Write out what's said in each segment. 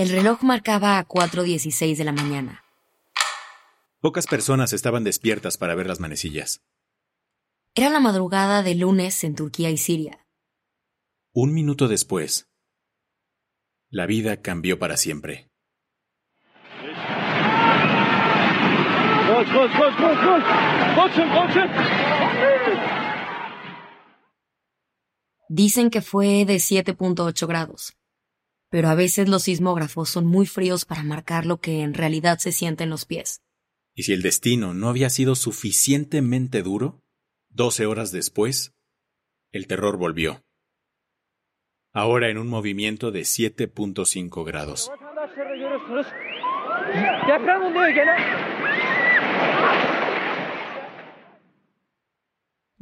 El reloj marcaba a 4.16 de la mañana. Pocas personas estaban despiertas para ver las manecillas. Era la madrugada de lunes en Turquía y Siria. Un minuto después, la vida cambió para siempre. Dicen que fue de 7.8 grados, pero a veces los sismógrafos son muy fríos para marcar lo que en realidad se siente en los pies. Y si el destino no había sido suficientemente duro, doce horas después, el terror volvió. Ahora en un movimiento de 7.5 grados.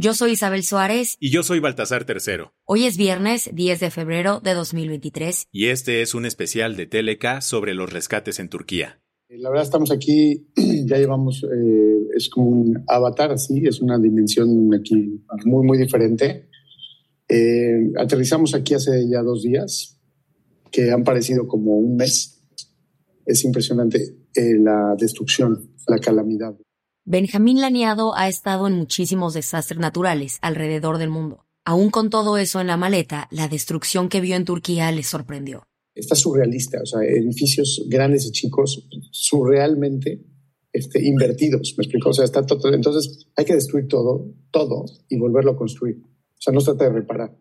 Yo soy Isabel Suárez. Y yo soy Baltasar Tercero. Hoy es viernes 10 de febrero de 2023. Y este es un especial de TLK sobre los rescates en Turquía. La verdad estamos aquí, ya llevamos, eh, es como un avatar así, es una dimensión aquí muy, muy diferente. Eh, aterrizamos aquí hace ya dos días, que han parecido como un mes. Es impresionante eh, la destrucción, la calamidad. Benjamín Laniado ha estado en muchísimos desastres naturales alrededor del mundo. Aún con todo eso en la maleta, la destrucción que vio en Turquía le sorprendió. Está surrealista, o sea, edificios grandes y chicos, surrealmente este, invertidos, ¿me explico? O sea, está todo. Entonces hay que destruir todo, todo y volverlo a construir. O sea, no se trata de reparar.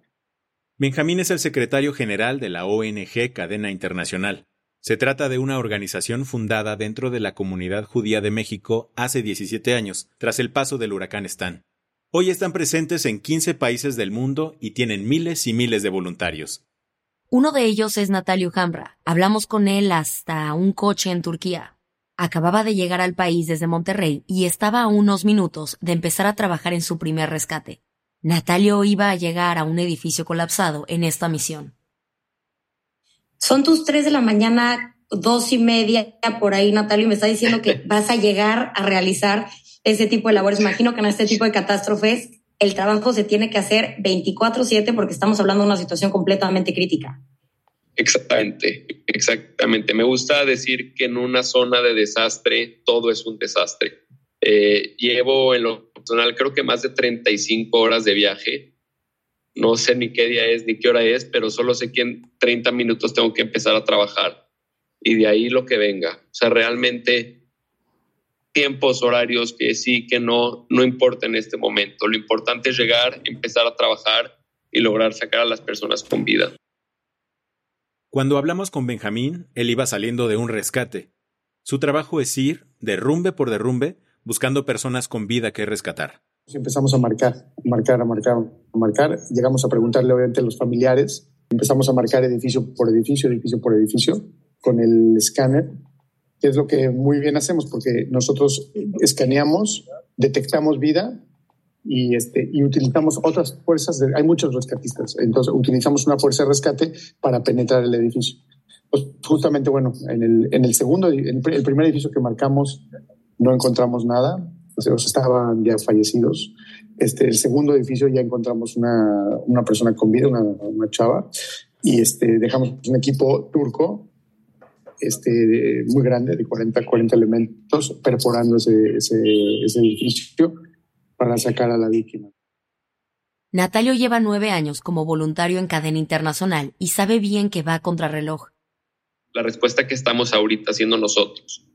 Benjamín es el secretario general de la ONG Cadena Internacional. Se trata de una organización fundada dentro de la comunidad judía de México hace 17 años, tras el paso del huracán Stan. Hoy están presentes en 15 países del mundo y tienen miles y miles de voluntarios. Uno de ellos es Natalio Hambra. Hablamos con él hasta un coche en Turquía. Acababa de llegar al país desde Monterrey y estaba a unos minutos de empezar a trabajar en su primer rescate. Natalio iba a llegar a un edificio colapsado en esta misión. Son tus tres de la mañana, dos y media, por ahí, Natalia, y me está diciendo que vas a llegar a realizar ese tipo de labores. Imagino que en este tipo de catástrofes el trabajo se tiene que hacer 24/7 porque estamos hablando de una situación completamente crítica. Exactamente, exactamente. Me gusta decir que en una zona de desastre todo es un desastre. Eh, llevo en lo personal creo que más de 35 horas de viaje no sé ni qué día es ni qué hora es, pero solo sé que en 30 minutos tengo que empezar a trabajar y de ahí lo que venga. O sea, realmente tiempos, horarios, que sí, que no, no importa en este momento. Lo importante es llegar, empezar a trabajar y lograr sacar a las personas con vida. Cuando hablamos con Benjamín, él iba saliendo de un rescate. Su trabajo es ir, derrumbe por derrumbe, buscando personas con vida que rescatar empezamos a marcar, a marcar, a marcar, a marcar. Llegamos a preguntarle obviamente a los familiares. Empezamos a marcar edificio por edificio, edificio por edificio, con el escáner, que es lo que muy bien hacemos, porque nosotros escaneamos, detectamos vida y, este, y utilizamos otras fuerzas. hay muchos rescatistas, entonces utilizamos una fuerza de rescate para penetrar el edificio. Pues justamente, bueno, en el, en el segundo, en el primer edificio que marcamos, no encontramos nada los estaban ya fallecidos. Este, el segundo edificio ya encontramos una, una persona con vida, una, una, chava, y este, dejamos un equipo turco este, muy grande, de 40, 40 elementos, perforando ese, ese, ese edificio para sacar a la víctima. Natalio lleva nueve años como voluntario en cadena internacional y sabe bien que va a contrarreloj. La respuesta que estamos ahorita haciendo nosotros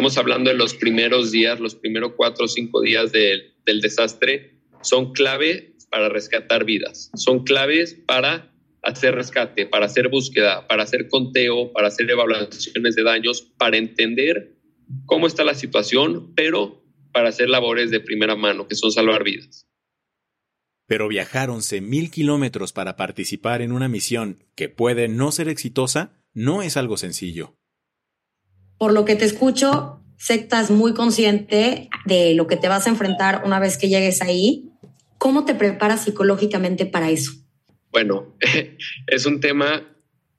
Estamos hablando de los primeros días, los primeros cuatro o cinco días del desastre, son clave para rescatar vidas, son claves para hacer rescate, para hacer búsqueda, para hacer conteo, para hacer evaluaciones de daños, para entender cómo está la situación, pero para hacer labores de primera mano, que son salvar vidas. Pero viajar 11.000 kilómetros para participar en una misión que puede no ser exitosa no es algo sencillo por lo que te escucho, sé que estás muy consciente de lo que te vas a enfrentar una vez que llegues ahí. ¿Cómo te preparas psicológicamente para eso? Bueno, es un tema,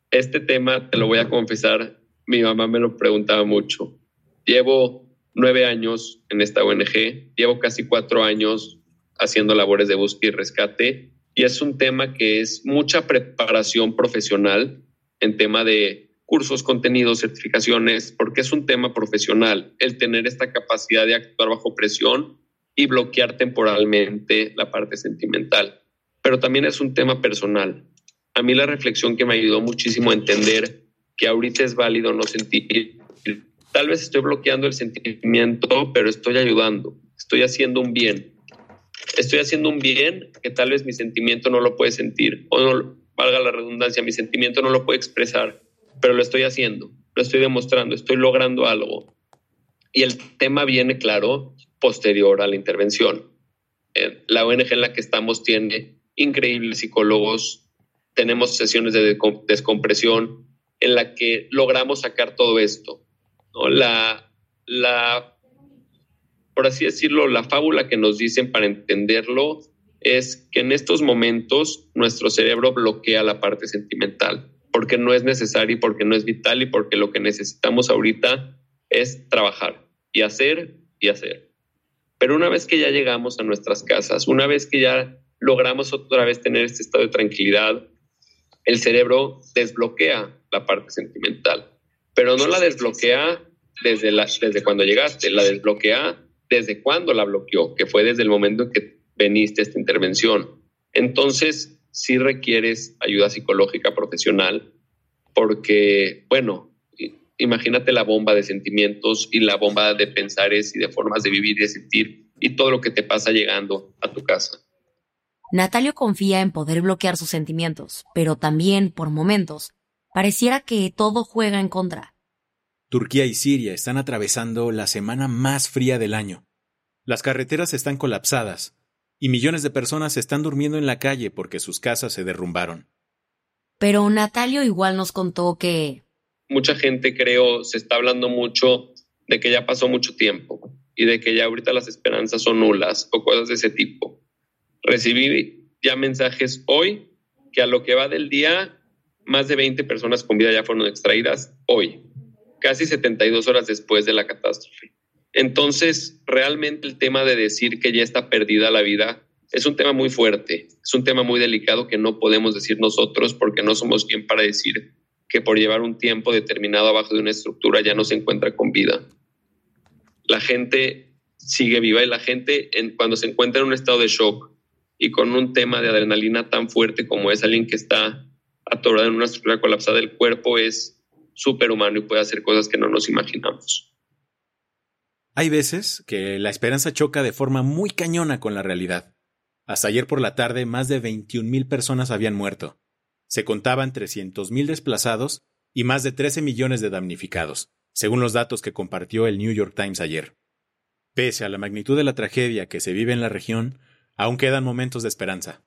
este tema, te lo voy a confesar, mi mamá me lo preguntaba mucho. Llevo nueve años en esta ONG, llevo casi cuatro años haciendo labores de búsqueda y rescate y es un tema que es mucha preparación profesional en tema de cursos, contenidos, certificaciones, porque es un tema profesional el tener esta capacidad de actuar bajo presión y bloquear temporalmente la parte sentimental. Pero también es un tema personal. A mí la reflexión que me ayudó muchísimo a entender que ahorita es válido no sentir. Tal vez estoy bloqueando el sentimiento, pero estoy ayudando, estoy haciendo un bien. Estoy haciendo un bien que tal vez mi sentimiento no lo puede sentir, o no, valga la redundancia, mi sentimiento no lo puede expresar, pero lo estoy haciendo, lo estoy demostrando, estoy logrando algo. Y el tema viene, claro, posterior a la intervención. Eh, la ONG en la que estamos tiene increíbles psicólogos, tenemos sesiones de descompresión en la que logramos sacar todo esto. ¿no? La, la, por así decirlo, la fábula que nos dicen para entenderlo es que en estos momentos nuestro cerebro bloquea la parte sentimental porque no es necesario y porque no es vital y porque lo que necesitamos ahorita es trabajar y hacer y hacer. Pero una vez que ya llegamos a nuestras casas, una vez que ya logramos otra vez tener este estado de tranquilidad, el cerebro desbloquea la parte sentimental, pero no la desbloquea desde, la, desde cuando llegaste, la desbloquea desde cuando la bloqueó, que fue desde el momento en que veniste a esta intervención. Entonces, sí requieres ayuda psicológica profesional, porque, bueno, imagínate la bomba de sentimientos y la bomba de pensares y de formas de vivir y de sentir y todo lo que te pasa llegando a tu casa. Natalio confía en poder bloquear sus sentimientos, pero también, por momentos, pareciera que todo juega en contra. Turquía y Siria están atravesando la semana más fría del año. Las carreteras están colapsadas y millones de personas están durmiendo en la calle porque sus casas se derrumbaron. Pero Natalio igual nos contó que mucha gente creo se está hablando mucho de que ya pasó mucho tiempo y de que ya ahorita las esperanzas son nulas o cosas de ese tipo. Recibí ya mensajes hoy que a lo que va del día, más de 20 personas con vida ya fueron extraídas hoy, casi 72 horas después de la catástrofe. Entonces, realmente el tema de decir que ya está perdida la vida es un tema muy fuerte, es un tema muy delicado que no podemos decir nosotros porque no somos quien para decir que por llevar un tiempo determinado abajo de una estructura ya no se encuentra con vida. La gente sigue viva y la gente en, cuando se encuentra en un estado de shock y con un tema de adrenalina tan fuerte como es alguien que está atorado en una estructura colapsada del cuerpo es superhumano y puede hacer cosas que no nos imaginamos. Hay veces que la esperanza choca de forma muy cañona con la realidad. Hasta ayer por la tarde más de 21.000 personas habían muerto se contaban 300.000 desplazados y más de 13 millones de damnificados, según los datos que compartió el New York Times ayer. Pese a la magnitud de la tragedia que se vive en la región, aún quedan momentos de esperanza.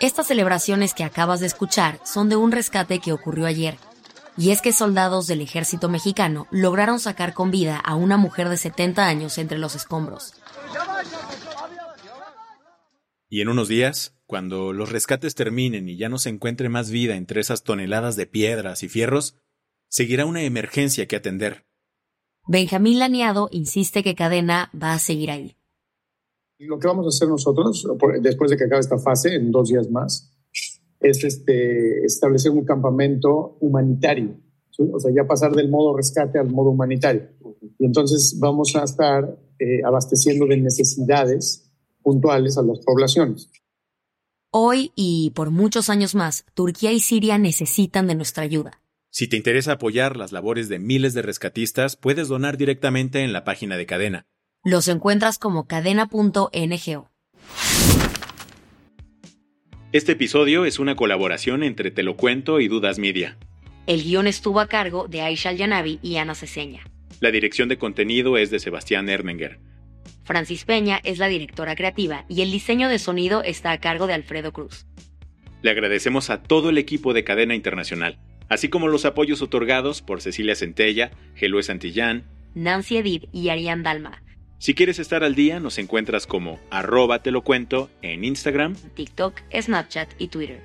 Estas celebraciones que acabas de escuchar son de un rescate que ocurrió ayer, y es que soldados del ejército mexicano lograron sacar con vida a una mujer de 70 años entre los escombros. Y en unos días, cuando los rescates terminen y ya no se encuentre más vida entre esas toneladas de piedras y fierros, seguirá una emergencia que atender. Benjamín Laniado insiste que Cadena va a seguir ahí. Lo que vamos a hacer nosotros, después de que acabe esta fase, en dos días más, es este, establecer un campamento humanitario. O sea, ya pasar del modo rescate al modo humanitario. Y entonces vamos a estar eh, abasteciendo de necesidades puntuales a las poblaciones. Hoy y por muchos años más, Turquía y Siria necesitan de nuestra ayuda. Si te interesa apoyar las labores de miles de rescatistas, puedes donar directamente en la página de Cadena. Los encuentras como cadena.ngo. Este episodio es una colaboración entre Te lo cuento y Dudas Media. El guion estuvo a cargo de Aisha Yanavi y Ana Ceseña. La dirección de contenido es de Sebastián Ermenger. Francis Peña es la directora creativa y el diseño de sonido está a cargo de Alfredo Cruz. Le agradecemos a todo el equipo de Cadena Internacional, así como los apoyos otorgados por Cecilia Centella, Gelue Santillán, Nancy Edith y Ariane Dalma. Si quieres estar al día, nos encuentras como arroba te lo cuento en Instagram, TikTok, Snapchat y Twitter.